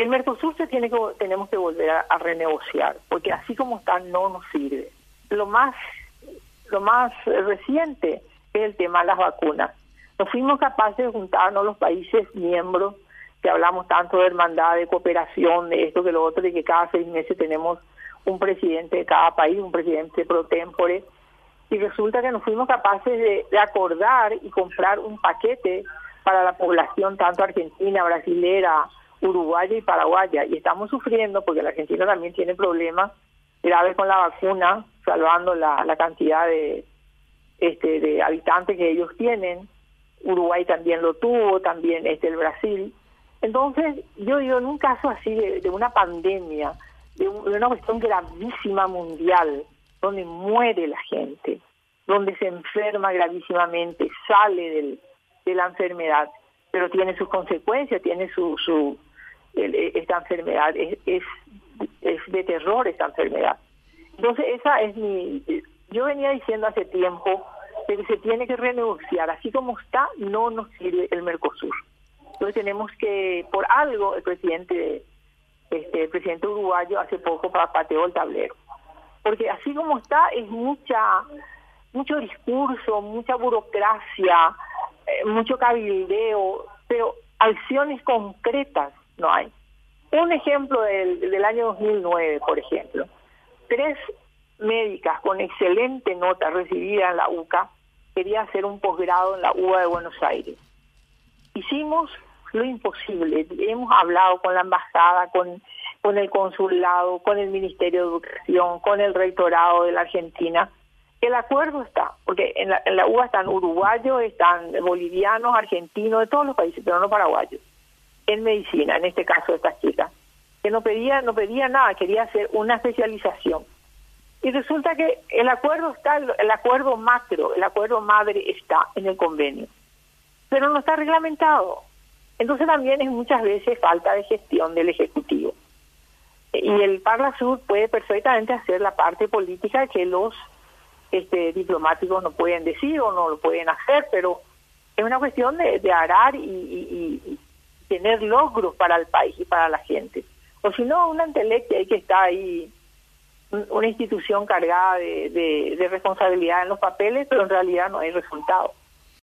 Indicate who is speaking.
Speaker 1: El Mercosur se tiene que, tenemos que volver a, renegociar, porque así como está no nos sirve. Lo más, lo más reciente es el tema de las vacunas. No fuimos capaces de juntarnos los países miembros, que hablamos tanto de hermandad, de cooperación, de esto, que lo otro, de que cada seis meses tenemos un presidente de cada país, un presidente pro tempore, y resulta que nos fuimos capaces de, acordar y comprar un paquete para la población tanto argentina, brasilera, uruguaya y paraguaya. Y estamos sufriendo porque la Argentina también tiene problemas graves con la vacuna, salvando la, cantidad de, este, de habitantes que ellos tienen. Uruguay también lo tuvo, también este, el Brasil. Entonces, yo digo, en un caso así de, una pandemia, de, una cuestión gravísima mundial, donde muere la gente, donde se enferma gravísimamente, sale del, de la enfermedad, pero tiene sus consecuencias, tiene su, su esta enfermedad, es, es, de terror esta enfermedad. Entonces esa es mi, yo venía diciendo hace tiempo que se tiene que renegociar, así como está, no nos sirve el Mercosur. Entonces tenemos que, por algo, el presidente, este, presidente uruguayo hace poco pateó el tablero porque así como está es mucha mucho discurso, mucha burocracia, eh, mucho cabildeo, pero acciones concretas no hay. Un ejemplo del, año 2009, por ejemplo, tres médicas con excelente nota recibida en la UCA quería hacer un posgrado en la UBA de Buenos Aires. Hicimos lo imposible, hemos hablado con la embajada, con con el consulado, con el Ministerio de Educación, con el Rectorado de la Argentina. El acuerdo está, porque en la, en la UBA están uruguayos, están bolivianos, argentinos, de todos los países, pero no paraguayos, en medicina, en este caso estas chicas, que no pedía, no pedía nada, quería hacer una especialización. Y resulta que el acuerdo está, el acuerdo macro, el acuerdo madre está en el convenio, pero no está reglamentado. Entonces también es muchas veces falta de gestión del Ejecutivo y el Parla Sur puede perfectamente hacer la parte política que los este, diplomáticos no pueden decir o no lo pueden hacer, pero es una cuestión de, arar y, tener logros para el país y para la gente. O si no, una intelectual que está ahí, una institución cargada de, de responsabilidad en los papeles, pero en realidad no hay resultado.